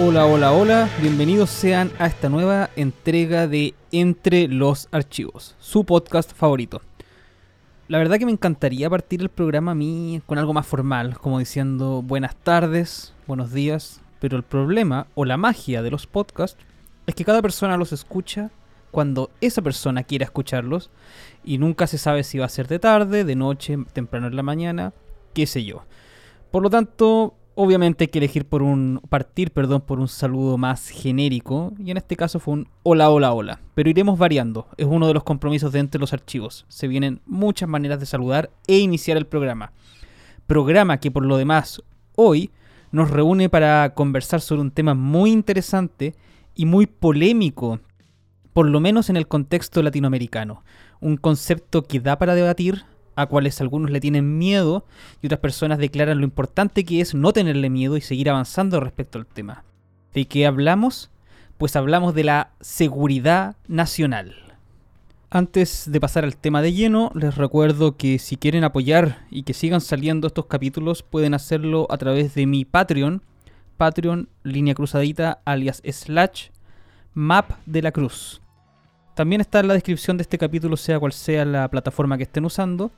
Hola, hola, hola, bienvenidos sean a esta nueva entrega de Entre los Archivos, su podcast favorito. La verdad que me encantaría partir el programa a mí con algo más formal, como diciendo buenas tardes, buenos días, pero el problema o la magia de los podcasts es que cada persona los escucha cuando esa persona quiera escucharlos y nunca se sabe si va a ser de tarde, de noche, temprano en la mañana, qué sé yo. Por lo tanto, obviamente hay que elegir por un partir, perdón, por un saludo más genérico y en este caso fue un hola hola hola, pero iremos variando, es uno de los compromisos de entre los archivos. Se vienen muchas maneras de saludar e iniciar el programa. Programa que por lo demás hoy nos reúne para conversar sobre un tema muy interesante y muy polémico, por lo menos en el contexto latinoamericano. Un concepto que da para debatir, a cuales algunos le tienen miedo y otras personas declaran lo importante que es no tenerle miedo y seguir avanzando respecto al tema. ¿De qué hablamos? Pues hablamos de la seguridad nacional. Antes de pasar al tema de lleno, les recuerdo que si quieren apoyar y que sigan saliendo estos capítulos, pueden hacerlo a través de mi Patreon, Patreon línea cruzadita alias slash map de la cruz. También está en la descripción de este capítulo, sea cual sea la plataforma que estén usando.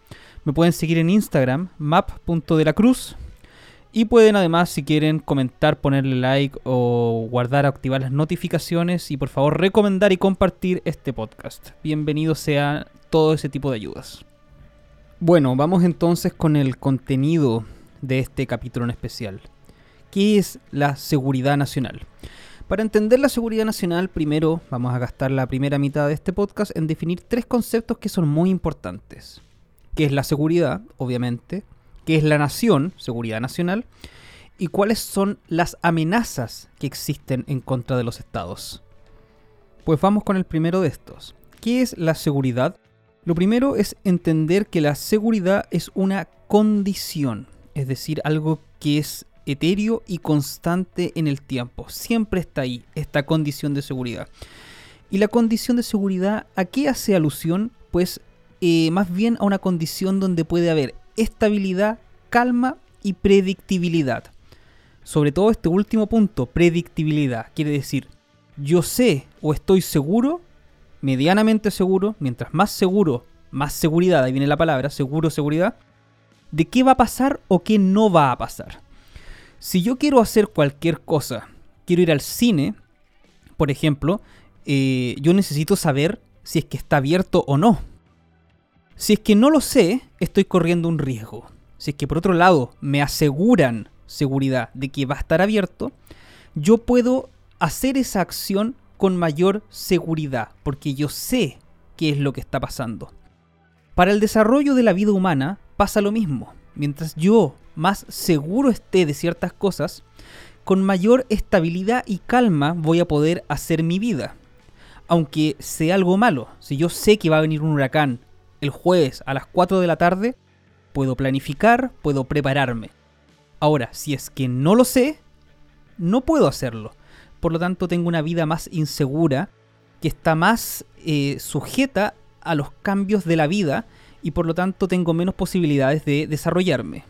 Me pueden seguir en Instagram, map.delacruz. Y pueden además, si quieren, comentar, ponerle like o guardar, activar las notificaciones. Y por favor, recomendar y compartir este podcast. Bienvenido sea todo ese tipo de ayudas. Bueno, vamos entonces con el contenido de este capítulo en especial. ¿Qué es la seguridad nacional? Para entender la seguridad nacional, primero vamos a gastar la primera mitad de este podcast en definir tres conceptos que son muy importantes. ¿Qué es la seguridad, obviamente? ¿Qué es la nación, seguridad nacional? ¿Y cuáles son las amenazas que existen en contra de los estados? Pues vamos con el primero de estos. ¿Qué es la seguridad? Lo primero es entender que la seguridad es una condición, es decir, algo que es etéreo y constante en el tiempo. Siempre está ahí esta condición de seguridad. Y la condición de seguridad, ¿a qué hace alusión? Pues eh, más bien a una condición donde puede haber estabilidad, calma y predictibilidad. Sobre todo este último punto, predictibilidad. Quiere decir, yo sé o estoy seguro, medianamente seguro, mientras más seguro, más seguridad, ahí viene la palabra, seguro, seguridad, de qué va a pasar o qué no va a pasar. Si yo quiero hacer cualquier cosa, quiero ir al cine, por ejemplo, eh, yo necesito saber si es que está abierto o no. Si es que no lo sé, estoy corriendo un riesgo. Si es que por otro lado me aseguran seguridad de que va a estar abierto, yo puedo hacer esa acción con mayor seguridad, porque yo sé qué es lo que está pasando. Para el desarrollo de la vida humana pasa lo mismo. Mientras yo más seguro esté de ciertas cosas, con mayor estabilidad y calma voy a poder hacer mi vida. Aunque sea algo malo, si yo sé que va a venir un huracán el jueves a las 4 de la tarde, puedo planificar, puedo prepararme. Ahora, si es que no lo sé, no puedo hacerlo. Por lo tanto, tengo una vida más insegura, que está más eh, sujeta a los cambios de la vida y por lo tanto tengo menos posibilidades de desarrollarme.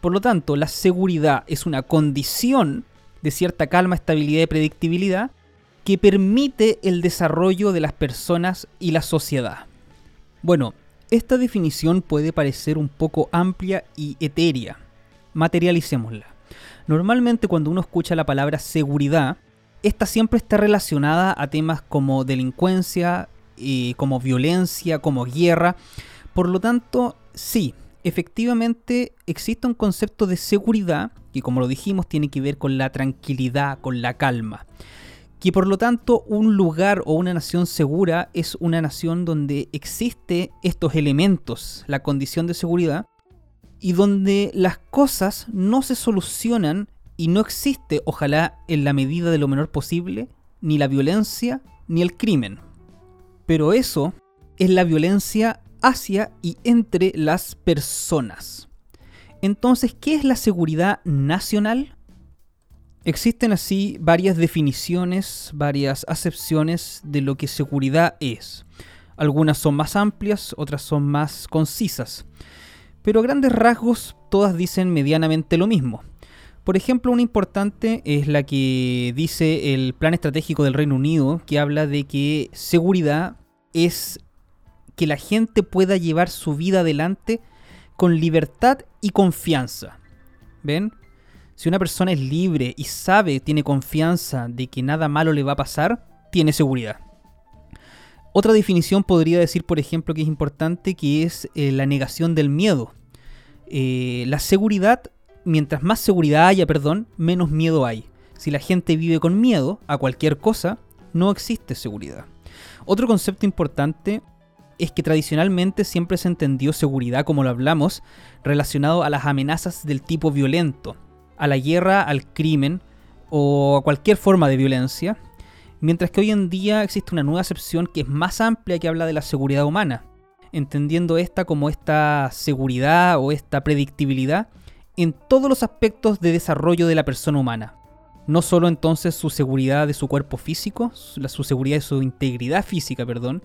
Por lo tanto, la seguridad es una condición de cierta calma, estabilidad y predictibilidad que permite el desarrollo de las personas y la sociedad. Bueno, esta definición puede parecer un poco amplia y etérea. Materialicémosla. Normalmente cuando uno escucha la palabra seguridad, esta siempre está relacionada a temas como delincuencia, eh, como violencia, como guerra. Por lo tanto, sí, efectivamente existe un concepto de seguridad que como lo dijimos tiene que ver con la tranquilidad, con la calma. Que por lo tanto un lugar o una nación segura es una nación donde existe estos elementos, la condición de seguridad, y donde las cosas no se solucionan y no existe, ojalá en la medida de lo menor posible, ni la violencia ni el crimen. Pero eso es la violencia hacia y entre las personas. Entonces, ¿qué es la seguridad nacional? Existen así varias definiciones, varias acepciones de lo que seguridad es. Algunas son más amplias, otras son más concisas. Pero a grandes rasgos todas dicen medianamente lo mismo. Por ejemplo, una importante es la que dice el Plan Estratégico del Reino Unido, que habla de que seguridad es que la gente pueda llevar su vida adelante con libertad y confianza. ¿Ven? Si una persona es libre y sabe, tiene confianza de que nada malo le va a pasar, tiene seguridad. Otra definición podría decir, por ejemplo, que es importante, que es eh, la negación del miedo. Eh, la seguridad, mientras más seguridad haya, perdón, menos miedo hay. Si la gente vive con miedo a cualquier cosa, no existe seguridad. Otro concepto importante es que tradicionalmente siempre se entendió seguridad, como lo hablamos, relacionado a las amenazas del tipo violento, a la guerra, al crimen o a cualquier forma de violencia, mientras que hoy en día existe una nueva acepción que es más amplia que habla de la seguridad humana, entendiendo esta como esta seguridad o esta predictibilidad en todos los aspectos de desarrollo de la persona humana. No solo entonces su seguridad de su cuerpo físico, su seguridad de su integridad física, perdón,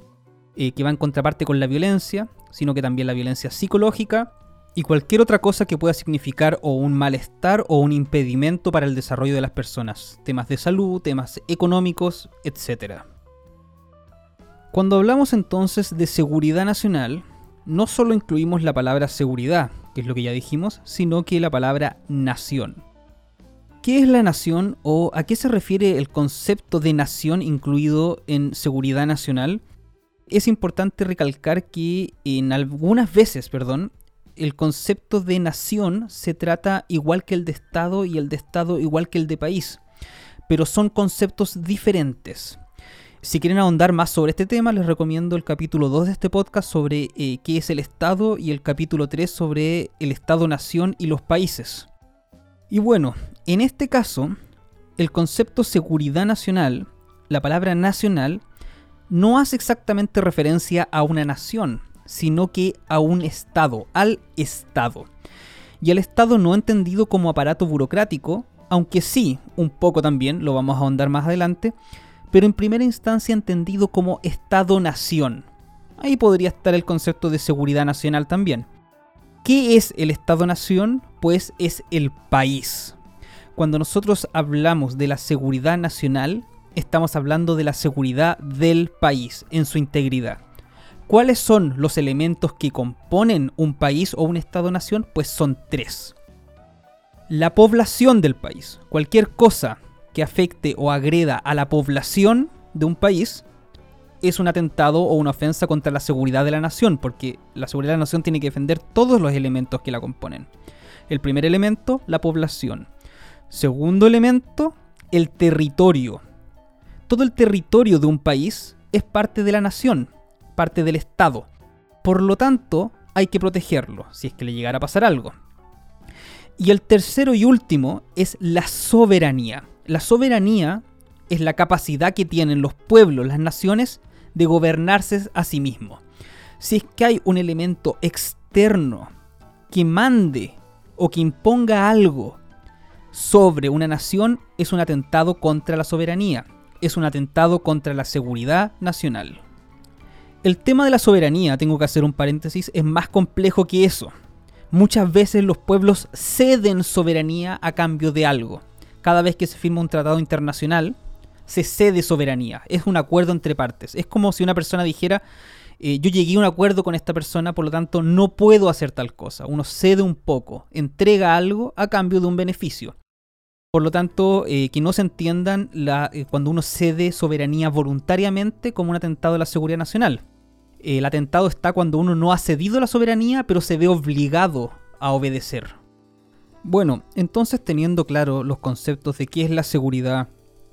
eh, que va en contraparte con la violencia, sino que también la violencia psicológica y cualquier otra cosa que pueda significar o un malestar o un impedimento para el desarrollo de las personas, temas de salud, temas económicos, etc. Cuando hablamos entonces de seguridad nacional, no solo incluimos la palabra seguridad, que es lo que ya dijimos, sino que la palabra nación. ¿Qué es la nación o a qué se refiere el concepto de nación incluido en seguridad nacional? Es importante recalcar que en algunas veces, perdón, el concepto de nación se trata igual que el de Estado y el de Estado igual que el de país, pero son conceptos diferentes. Si quieren ahondar más sobre este tema, les recomiendo el capítulo 2 de este podcast sobre eh, qué es el Estado y el capítulo 3 sobre el Estado-Nación y los países. Y bueno, en este caso, el concepto seguridad nacional, la palabra nacional, no hace exactamente referencia a una nación, sino que a un Estado, al Estado. Y al Estado no entendido como aparato burocrático, aunque sí, un poco también, lo vamos a ahondar más adelante, pero en primera instancia entendido como Estado-nación. Ahí podría estar el concepto de seguridad nacional también. ¿Qué es el Estado-nación? Pues es el país. Cuando nosotros hablamos de la seguridad nacional, estamos hablando de la seguridad del país en su integridad. ¿Cuáles son los elementos que componen un país o un Estado-nación? Pues son tres. La población del país. Cualquier cosa que afecte o agreda a la población de un país es un atentado o una ofensa contra la seguridad de la nación, porque la seguridad de la nación tiene que defender todos los elementos que la componen. El primer elemento, la población. Segundo elemento, el territorio todo el territorio de un país es parte de la nación, parte del Estado. Por lo tanto, hay que protegerlo, si es que le llegara a pasar algo. Y el tercero y último es la soberanía. La soberanía es la capacidad que tienen los pueblos, las naciones, de gobernarse a sí mismos. Si es que hay un elemento externo que mande o que imponga algo sobre una nación, es un atentado contra la soberanía es un atentado contra la seguridad nacional. El tema de la soberanía, tengo que hacer un paréntesis, es más complejo que eso. Muchas veces los pueblos ceden soberanía a cambio de algo. Cada vez que se firma un tratado internacional, se cede soberanía. Es un acuerdo entre partes. Es como si una persona dijera, eh, yo llegué a un acuerdo con esta persona, por lo tanto no puedo hacer tal cosa. Uno cede un poco, entrega algo a cambio de un beneficio. Por lo tanto, eh, que no se entiendan eh, cuando uno cede soberanía voluntariamente como un atentado a la seguridad nacional. El atentado está cuando uno no ha cedido la soberanía, pero se ve obligado a obedecer. Bueno, entonces teniendo claro los conceptos de qué es la seguridad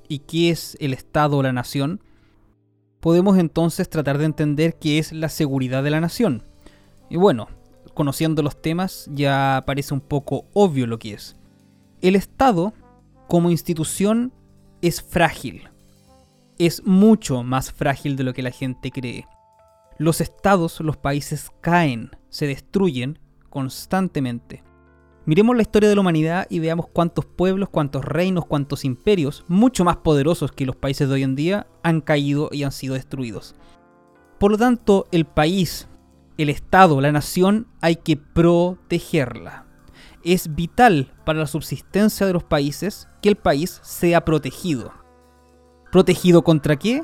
y qué es el Estado o la nación, podemos entonces tratar de entender qué es la seguridad de la nación. Y bueno, conociendo los temas ya parece un poco obvio lo que es. El Estado como institución es frágil. Es mucho más frágil de lo que la gente cree. Los estados, los países caen, se destruyen constantemente. Miremos la historia de la humanidad y veamos cuántos pueblos, cuántos reinos, cuántos imperios, mucho más poderosos que los países de hoy en día, han caído y han sido destruidos. Por lo tanto, el país, el Estado, la nación, hay que protegerla. Es vital para la subsistencia de los países que el país sea protegido. ¿Protegido contra qué?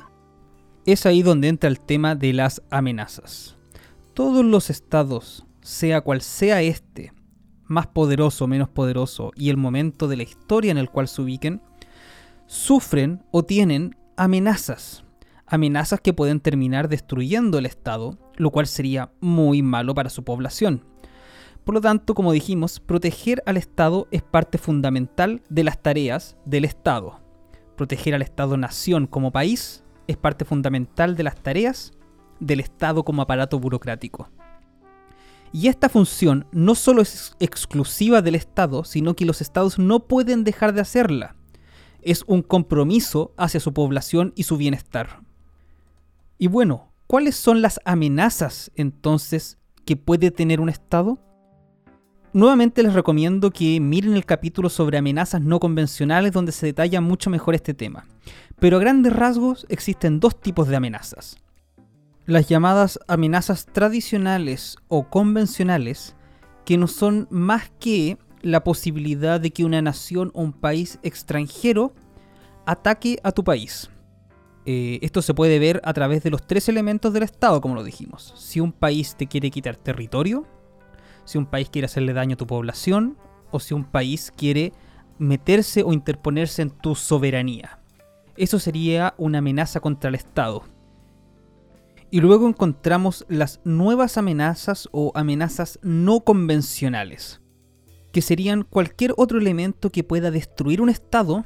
Es ahí donde entra el tema de las amenazas. Todos los estados, sea cual sea este, más poderoso o menos poderoso, y el momento de la historia en el cual se ubiquen, sufren o tienen amenazas. Amenazas que pueden terminar destruyendo el Estado, lo cual sería muy malo para su población. Por lo tanto, como dijimos, proteger al Estado es parte fundamental de las tareas del Estado. Proteger al Estado-nación como país es parte fundamental de las tareas del Estado como aparato burocrático. Y esta función no solo es exclusiva del Estado, sino que los Estados no pueden dejar de hacerla. Es un compromiso hacia su población y su bienestar. Y bueno, ¿cuáles son las amenazas entonces que puede tener un Estado? Nuevamente les recomiendo que miren el capítulo sobre amenazas no convencionales donde se detalla mucho mejor este tema. Pero a grandes rasgos existen dos tipos de amenazas. Las llamadas amenazas tradicionales o convencionales, que no son más que la posibilidad de que una nación o un país extranjero ataque a tu país. Eh, esto se puede ver a través de los tres elementos del Estado, como lo dijimos. Si un país te quiere quitar territorio, si un país quiere hacerle daño a tu población o si un país quiere meterse o interponerse en tu soberanía. Eso sería una amenaza contra el Estado. Y luego encontramos las nuevas amenazas o amenazas no convencionales, que serían cualquier otro elemento que pueda destruir un Estado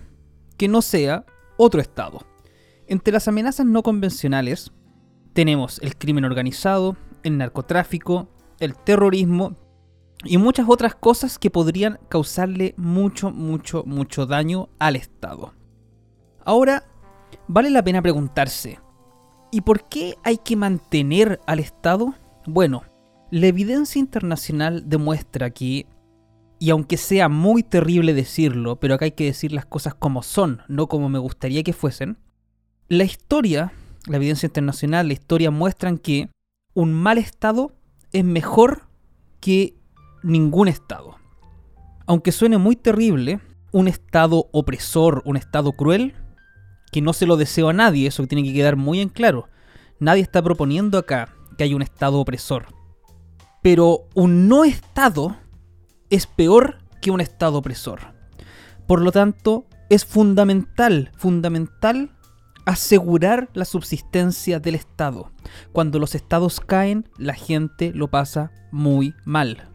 que no sea otro Estado. Entre las amenazas no convencionales tenemos el crimen organizado, el narcotráfico, el terrorismo y muchas otras cosas que podrían causarle mucho, mucho, mucho daño al Estado. Ahora, vale la pena preguntarse, ¿y por qué hay que mantener al Estado? Bueno, la evidencia internacional demuestra que, y aunque sea muy terrible decirlo, pero acá hay que decir las cosas como son, no como me gustaría que fuesen, la historia, la evidencia internacional, la historia muestran que un mal Estado es mejor que ningún Estado. Aunque suene muy terrible, un Estado opresor, un Estado cruel, que no se lo deseo a nadie, eso tiene que quedar muy en claro. Nadie está proponiendo acá que haya un Estado opresor. Pero un no Estado es peor que un Estado opresor. Por lo tanto, es fundamental, fundamental asegurar la subsistencia del Estado. Cuando los estados caen, la gente lo pasa muy mal.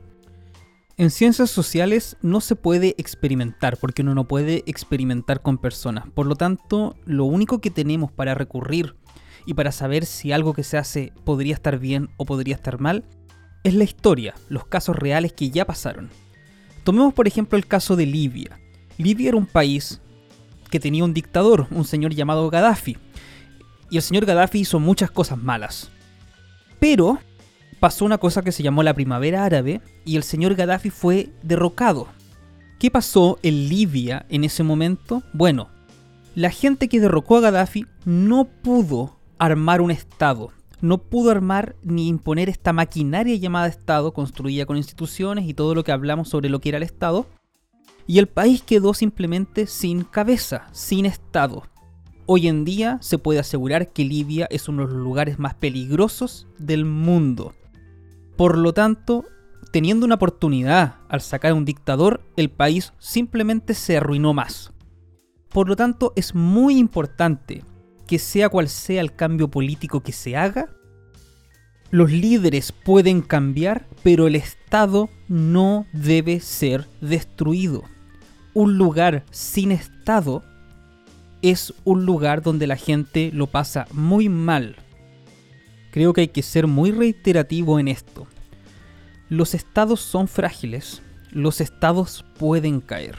En ciencias sociales no se puede experimentar porque uno no puede experimentar con personas. Por lo tanto, lo único que tenemos para recurrir y para saber si algo que se hace podría estar bien o podría estar mal es la historia, los casos reales que ya pasaron. Tomemos por ejemplo el caso de Libia. Libia era un país que tenía un dictador, un señor llamado Gaddafi. Y el señor Gaddafi hizo muchas cosas malas. Pero pasó una cosa que se llamó la primavera árabe y el señor Gaddafi fue derrocado. ¿Qué pasó en Libia en ese momento? Bueno, la gente que derrocó a Gaddafi no pudo armar un Estado, no pudo armar ni imponer esta maquinaria llamada Estado, construida con instituciones y todo lo que hablamos sobre lo que era el Estado, y el país quedó simplemente sin cabeza, sin Estado. Hoy en día se puede asegurar que Libia es uno de los lugares más peligrosos del mundo. Por lo tanto, teniendo una oportunidad al sacar a un dictador, el país simplemente se arruinó más. Por lo tanto, es muy importante que sea cual sea el cambio político que se haga, los líderes pueden cambiar, pero el Estado no debe ser destruido. Un lugar sin Estado es un lugar donde la gente lo pasa muy mal. Creo que hay que ser muy reiterativo en esto. Los estados son frágiles, los estados pueden caer.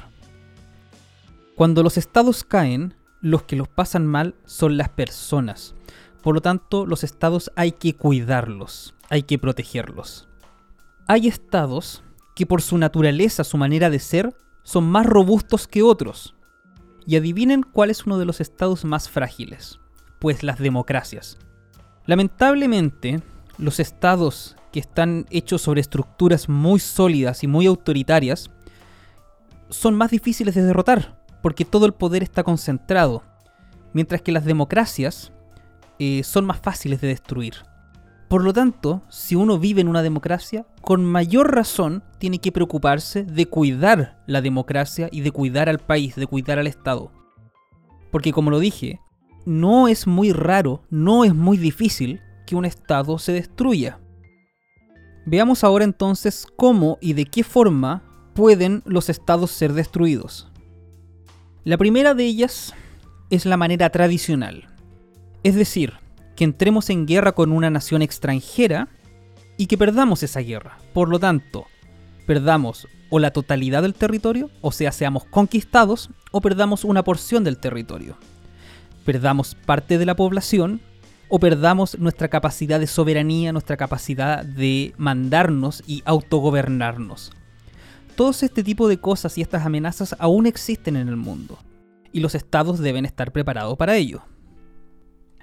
Cuando los estados caen, los que los pasan mal son las personas. Por lo tanto, los estados hay que cuidarlos, hay que protegerlos. Hay estados que por su naturaleza, su manera de ser, son más robustos que otros. Y adivinen cuál es uno de los estados más frágiles. Pues las democracias. Lamentablemente, los estados que están hechos sobre estructuras muy sólidas y muy autoritarias son más difíciles de derrotar, porque todo el poder está concentrado, mientras que las democracias eh, son más fáciles de destruir. Por lo tanto, si uno vive en una democracia, con mayor razón tiene que preocuparse de cuidar la democracia y de cuidar al país, de cuidar al Estado. Porque como lo dije, no es muy raro, no es muy difícil que un Estado se destruya. Veamos ahora entonces cómo y de qué forma pueden los estados ser destruidos. La primera de ellas es la manera tradicional, es decir, que entremos en guerra con una nación extranjera y que perdamos esa guerra. Por lo tanto, perdamos o la totalidad del territorio, o sea, seamos conquistados, o perdamos una porción del territorio. Perdamos parte de la población, o perdamos nuestra capacidad de soberanía, nuestra capacidad de mandarnos y autogobernarnos. Todos este tipo de cosas y estas amenazas aún existen en el mundo, y los estados deben estar preparados para ello.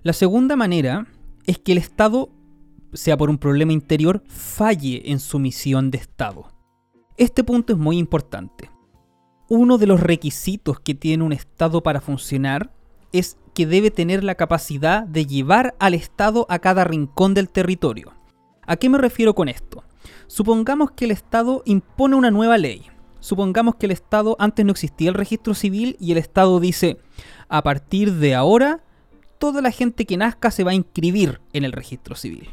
La segunda manera es que el Estado, sea por un problema interior, falle en su misión de Estado. Este punto es muy importante. Uno de los requisitos que tiene un Estado para funcionar es que debe tener la capacidad de llevar al Estado a cada rincón del territorio. ¿A qué me refiero con esto? Supongamos que el Estado impone una nueva ley. Supongamos que el Estado antes no existía el registro civil y el Estado dice, a partir de ahora toda la gente que nazca se va a inscribir en el registro civil.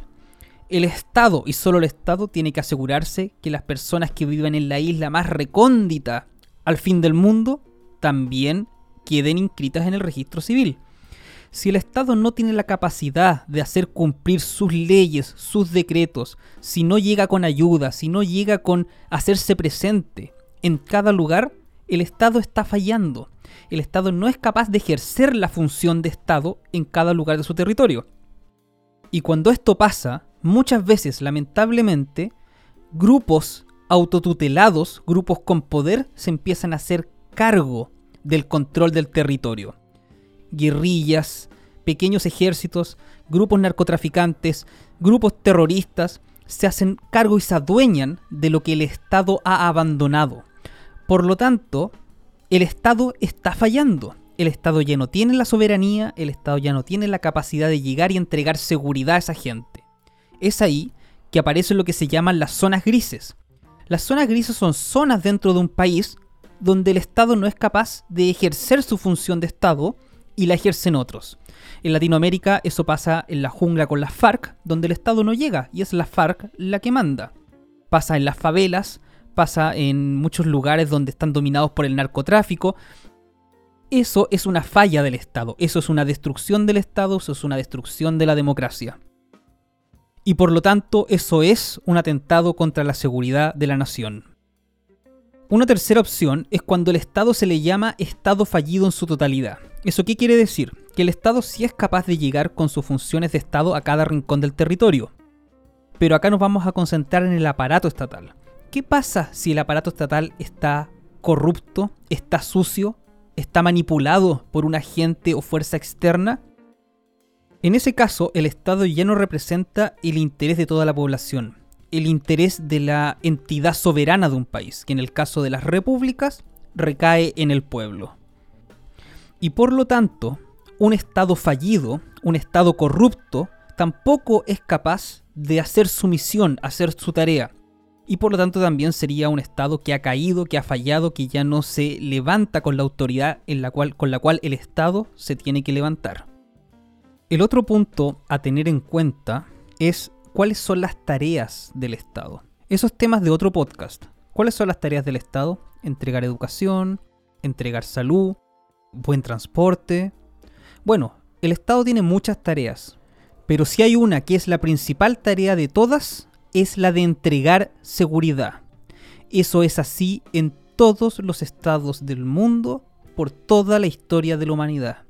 El Estado, y solo el Estado, tiene que asegurarse que las personas que viven en la isla más recóndita al fin del mundo también queden inscritas en el registro civil. Si el Estado no tiene la capacidad de hacer cumplir sus leyes, sus decretos, si no llega con ayuda, si no llega con hacerse presente en cada lugar, el Estado está fallando el Estado no es capaz de ejercer la función de Estado en cada lugar de su territorio. Y cuando esto pasa, muchas veces, lamentablemente, grupos autotutelados, grupos con poder, se empiezan a hacer cargo del control del territorio. Guerrillas, pequeños ejércitos, grupos narcotraficantes, grupos terroristas, se hacen cargo y se adueñan de lo que el Estado ha abandonado. Por lo tanto, el Estado está fallando. El Estado ya no tiene la soberanía, el Estado ya no tiene la capacidad de llegar y entregar seguridad a esa gente. Es ahí que aparecen lo que se llaman las zonas grises. Las zonas grises son zonas dentro de un país donde el Estado no es capaz de ejercer su función de Estado y la ejercen otros. En Latinoamérica eso pasa en la jungla con las FARC, donde el Estado no llega y es la FARC la que manda. Pasa en las favelas, pasa en muchos lugares donde están dominados por el narcotráfico. Eso es una falla del Estado, eso es una destrucción del Estado, eso es una destrucción de la democracia. Y por lo tanto eso es un atentado contra la seguridad de la nación. Una tercera opción es cuando el Estado se le llama Estado fallido en su totalidad. ¿Eso qué quiere decir? Que el Estado sí es capaz de llegar con sus funciones de Estado a cada rincón del territorio. Pero acá nos vamos a concentrar en el aparato estatal. ¿Qué pasa si el aparato estatal está corrupto, está sucio, está manipulado por un agente o fuerza externa? En ese caso, el Estado ya no representa el interés de toda la población, el interés de la entidad soberana de un país, que en el caso de las repúblicas recae en el pueblo. Y por lo tanto, un Estado fallido, un Estado corrupto, tampoco es capaz de hacer su misión, hacer su tarea, y por lo tanto también sería un Estado que ha caído, que ha fallado, que ya no se levanta con la autoridad en la cual, con la cual el Estado se tiene que levantar. El otro punto a tener en cuenta es cuáles son las tareas del Estado. Esos temas de otro podcast. ¿Cuáles son las tareas del Estado? Entregar educación, entregar salud, buen transporte. Bueno, el Estado tiene muchas tareas, pero si hay una que es la principal tarea de todas, es la de entregar seguridad. Eso es así en todos los estados del mundo por toda la historia de la humanidad.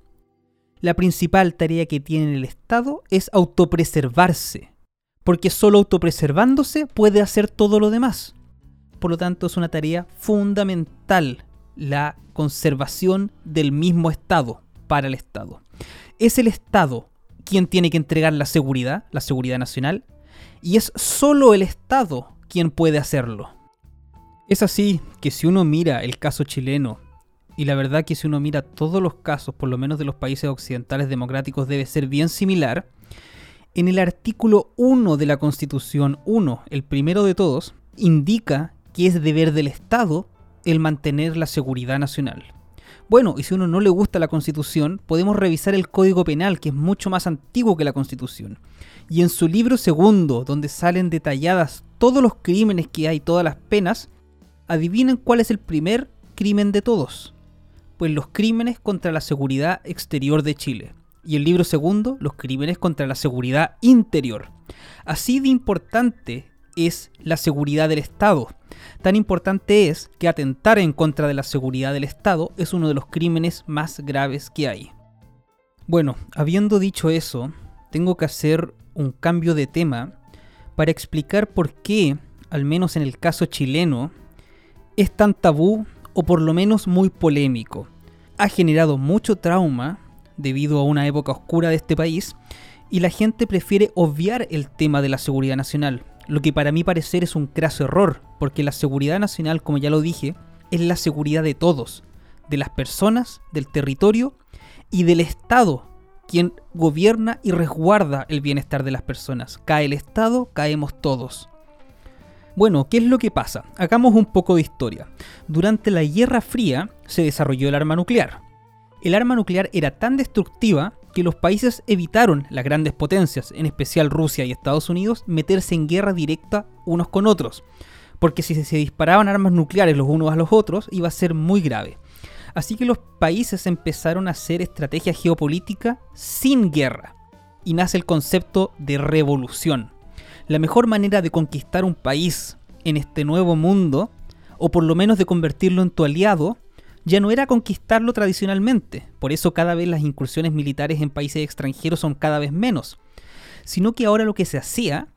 La principal tarea que tiene el Estado es autopreservarse, porque solo autopreservándose puede hacer todo lo demás. Por lo tanto, es una tarea fundamental la conservación del mismo Estado para el Estado. Es el Estado quien tiene que entregar la seguridad, la seguridad nacional, y es solo el Estado quien puede hacerlo. Es así que si uno mira el caso chileno, y la verdad que si uno mira todos los casos, por lo menos de los países occidentales democráticos, debe ser bien similar, en el artículo 1 de la Constitución 1, el primero de todos, indica que es deber del Estado el mantener la seguridad nacional. Bueno, y si uno no le gusta la Constitución, podemos revisar el Código Penal, que es mucho más antiguo que la Constitución. Y en su libro segundo, donde salen detalladas todos los crímenes que hay, todas las penas, adivinen cuál es el primer crimen de todos. Pues los crímenes contra la seguridad exterior de Chile. Y el libro segundo, los crímenes contra la seguridad interior. Así de importante es la seguridad del Estado. Tan importante es que atentar en contra de la seguridad del Estado es uno de los crímenes más graves que hay. Bueno, habiendo dicho eso, tengo que hacer un cambio de tema para explicar por qué, al menos en el caso chileno, es tan tabú o por lo menos muy polémico. Ha generado mucho trauma debido a una época oscura de este país y la gente prefiere obviar el tema de la seguridad nacional, lo que para mí parecer es un craso error, porque la seguridad nacional, como ya lo dije, es la seguridad de todos, de las personas, del territorio y del Estado, quien gobierna y resguarda el bienestar de las personas. Cae el Estado, caemos todos. Bueno, ¿qué es lo que pasa? Hagamos un poco de historia. Durante la Guerra Fría se desarrolló el arma nuclear. El arma nuclear era tan destructiva que los países evitaron, las grandes potencias, en especial Rusia y Estados Unidos, meterse en guerra directa unos con otros. Porque si se disparaban armas nucleares los unos a los otros, iba a ser muy grave. Así que los países empezaron a hacer estrategia geopolítica sin guerra. Y nace el concepto de revolución la mejor manera de conquistar un país en este nuevo mundo, o por lo menos de convertirlo en tu aliado, ya no era conquistarlo tradicionalmente, por eso cada vez las incursiones militares en países extranjeros son cada vez menos, sino que ahora lo que se hacía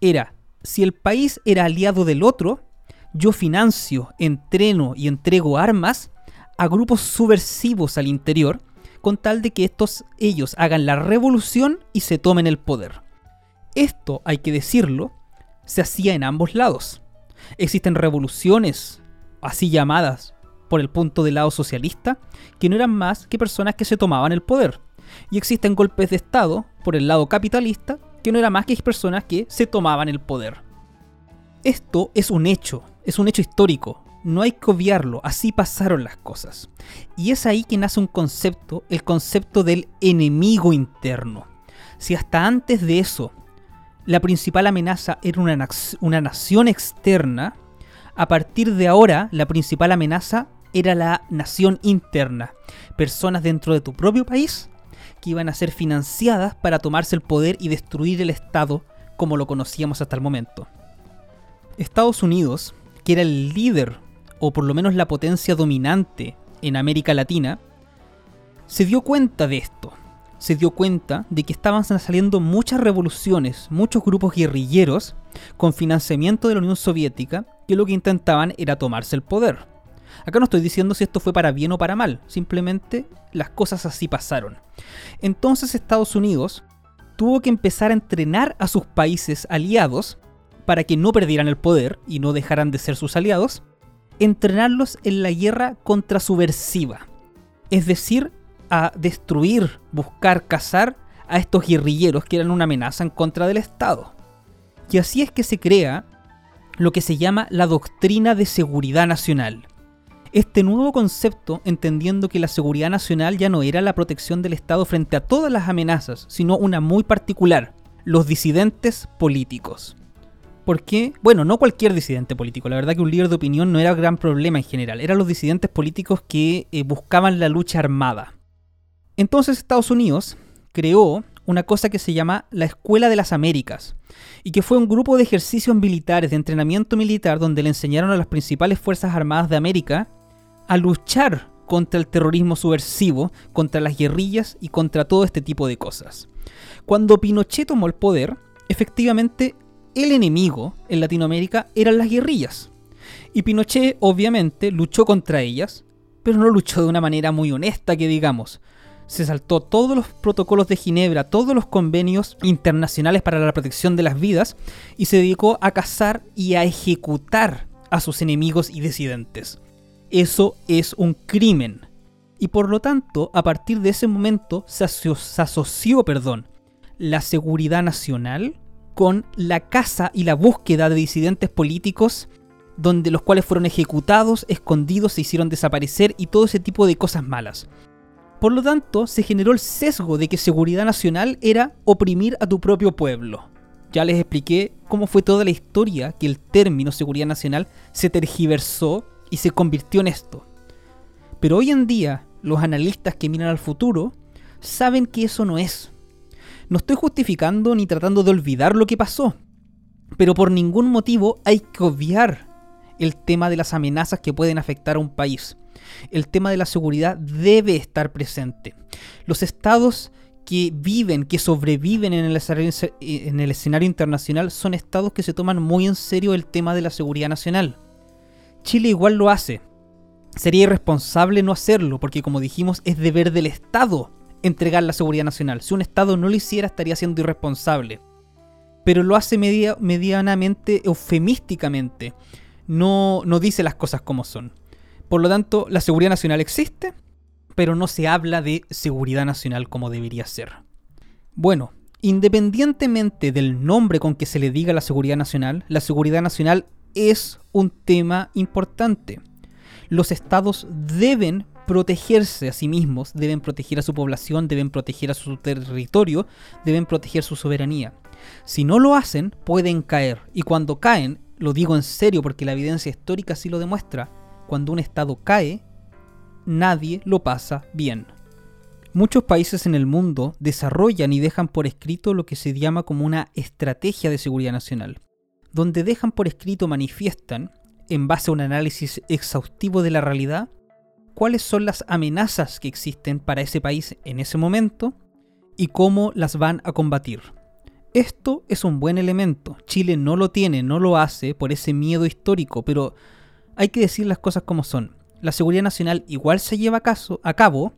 era, si el país era aliado del otro, yo financio, entreno y entrego armas a grupos subversivos al interior, con tal de que estos ellos hagan la revolución y se tomen el poder. Esto, hay que decirlo, se hacía en ambos lados. Existen revoluciones, así llamadas, por el punto del lado socialista, que no eran más que personas que se tomaban el poder. Y existen golpes de Estado, por el lado capitalista, que no eran más que personas que se tomaban el poder. Esto es un hecho, es un hecho histórico, no hay que obviarlo, así pasaron las cosas. Y es ahí que nace un concepto, el concepto del enemigo interno. Si hasta antes de eso la principal amenaza era una, una nación externa, a partir de ahora la principal amenaza era la nación interna. Personas dentro de tu propio país que iban a ser financiadas para tomarse el poder y destruir el Estado como lo conocíamos hasta el momento. Estados Unidos, que era el líder, o por lo menos la potencia dominante en América Latina, se dio cuenta de esto se dio cuenta de que estaban saliendo muchas revoluciones, muchos grupos guerrilleros con financiamiento de la Unión Soviética que lo que intentaban era tomarse el poder. Acá no estoy diciendo si esto fue para bien o para mal, simplemente las cosas así pasaron. Entonces Estados Unidos tuvo que empezar a entrenar a sus países aliados para que no perdieran el poder y no dejaran de ser sus aliados, entrenarlos en la guerra contrasubversiva. Es decir, a destruir, buscar, cazar a estos guerrilleros que eran una amenaza en contra del Estado. Y así es que se crea lo que se llama la doctrina de seguridad nacional. Este nuevo concepto, entendiendo que la seguridad nacional ya no era la protección del Estado frente a todas las amenazas, sino una muy particular, los disidentes políticos. ¿Por qué? Bueno, no cualquier disidente político. La verdad que un líder de opinión no era gran problema en general. Eran los disidentes políticos que eh, buscaban la lucha armada. Entonces Estados Unidos creó una cosa que se llama la Escuela de las Américas, y que fue un grupo de ejercicios militares, de entrenamiento militar, donde le enseñaron a las principales Fuerzas Armadas de América a luchar contra el terrorismo subversivo, contra las guerrillas y contra todo este tipo de cosas. Cuando Pinochet tomó el poder, efectivamente el enemigo en Latinoamérica eran las guerrillas. Y Pinochet obviamente luchó contra ellas, pero no luchó de una manera muy honesta que digamos, se saltó todos los protocolos de Ginebra, todos los convenios internacionales para la protección de las vidas y se dedicó a cazar y a ejecutar a sus enemigos y disidentes. Eso es un crimen. Y por lo tanto, a partir de ese momento se asoció, perdón, la seguridad nacional con la caza y la búsqueda de disidentes políticos donde los cuales fueron ejecutados, escondidos, se hicieron desaparecer y todo ese tipo de cosas malas. Por lo tanto, se generó el sesgo de que seguridad nacional era oprimir a tu propio pueblo. Ya les expliqué cómo fue toda la historia que el término seguridad nacional se tergiversó y se convirtió en esto. Pero hoy en día, los analistas que miran al futuro saben que eso no es. No estoy justificando ni tratando de olvidar lo que pasó, pero por ningún motivo hay que obviar el tema de las amenazas que pueden afectar a un país. El tema de la seguridad debe estar presente. Los estados que viven, que sobreviven en el, en el escenario internacional son estados que se toman muy en serio el tema de la seguridad nacional. Chile igual lo hace. Sería irresponsable no hacerlo, porque como dijimos, es deber del Estado entregar la seguridad nacional. Si un Estado no lo hiciera, estaría siendo irresponsable. Pero lo hace medianamente eufemísticamente no, no dice las cosas como son. Por lo tanto, la seguridad nacional existe, pero no se habla de seguridad nacional como debería ser. Bueno, independientemente del nombre con que se le diga la seguridad nacional, la seguridad nacional es un tema importante. Los estados deben protegerse a sí mismos, deben proteger a su población, deben proteger a su territorio, deben proteger su soberanía. Si no lo hacen, pueden caer, y cuando caen, lo digo en serio porque la evidencia histórica sí lo demuestra, cuando un Estado cae, nadie lo pasa bien. Muchos países en el mundo desarrollan y dejan por escrito lo que se llama como una estrategia de seguridad nacional, donde dejan por escrito, manifiestan, en base a un análisis exhaustivo de la realidad, cuáles son las amenazas que existen para ese país en ese momento y cómo las van a combatir. Esto es un buen elemento. Chile no lo tiene, no lo hace por ese miedo histórico, pero hay que decir las cosas como son. La seguridad nacional igual se lleva a, cabo,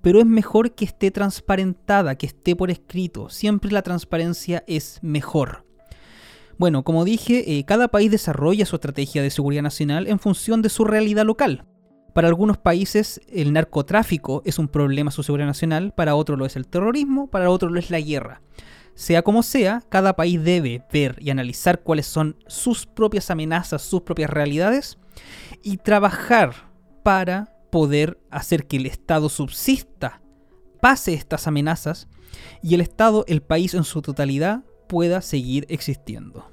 pero es mejor que esté transparentada, que esté por escrito. Siempre la transparencia es mejor. Bueno, como dije, eh, cada país desarrolla su estrategia de seguridad nacional en función de su realidad local. Para algunos países el narcotráfico es un problema su seguridad nacional, para otros lo es el terrorismo, para otros lo es la guerra. Sea como sea, cada país debe ver y analizar cuáles son sus propias amenazas, sus propias realidades y trabajar para poder hacer que el Estado subsista, pase estas amenazas y el Estado, el país en su totalidad, pueda seguir existiendo.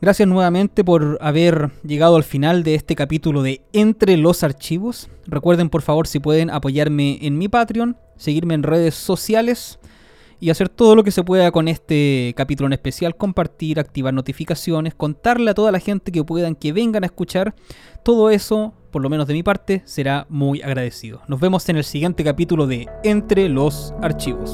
Gracias nuevamente por haber llegado al final de este capítulo de Entre los Archivos. Recuerden por favor si pueden apoyarme en mi Patreon, seguirme en redes sociales y hacer todo lo que se pueda con este capítulo en especial, compartir, activar notificaciones, contarle a toda la gente que puedan que vengan a escuchar. Todo eso, por lo menos de mi parte, será muy agradecido. Nos vemos en el siguiente capítulo de Entre los Archivos.